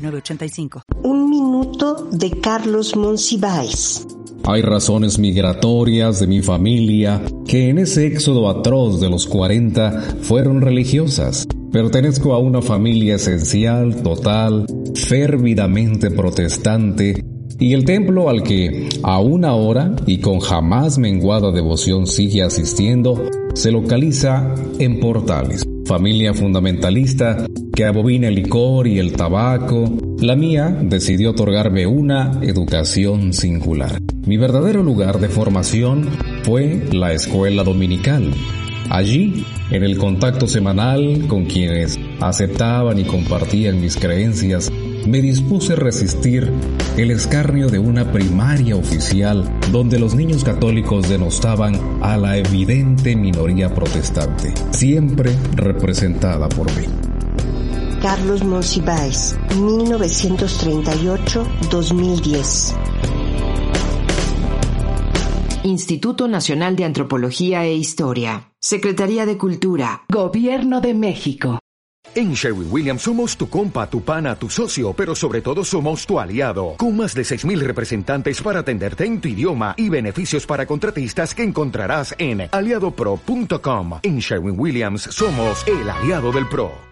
906985. Un minuto de Carlos Monsiváis. Hay razones migratorias de mi familia que en ese éxodo atroz de los 40 fueron religiosas. Pertenezco a una familia esencial, total, férvidamente protestante, y el templo al que, aún ahora y con jamás menguada devoción sigue asistiendo, se localiza en Portales. Familia fundamentalista que el licor y el tabaco, la mía decidió otorgarme una educación singular. Mi verdadero lugar de formación fue la escuela dominical. Allí, en el contacto semanal con quienes aceptaban y compartían mis creencias, me dispuse a resistir el escarnio de una primaria oficial donde los niños católicos denostaban a la evidente minoría protestante, siempre representada por mí. Carlos Monsiváis, 1938-2010. Instituto Nacional de Antropología e Historia, Secretaría de Cultura, Gobierno de México. En Sherwin Williams somos tu compa, tu pana, tu socio, pero sobre todo somos tu aliado, con más de 6.000 representantes para atenderte en tu idioma y beneficios para contratistas que encontrarás en aliadopro.com. En Sherwin Williams somos el aliado del PRO.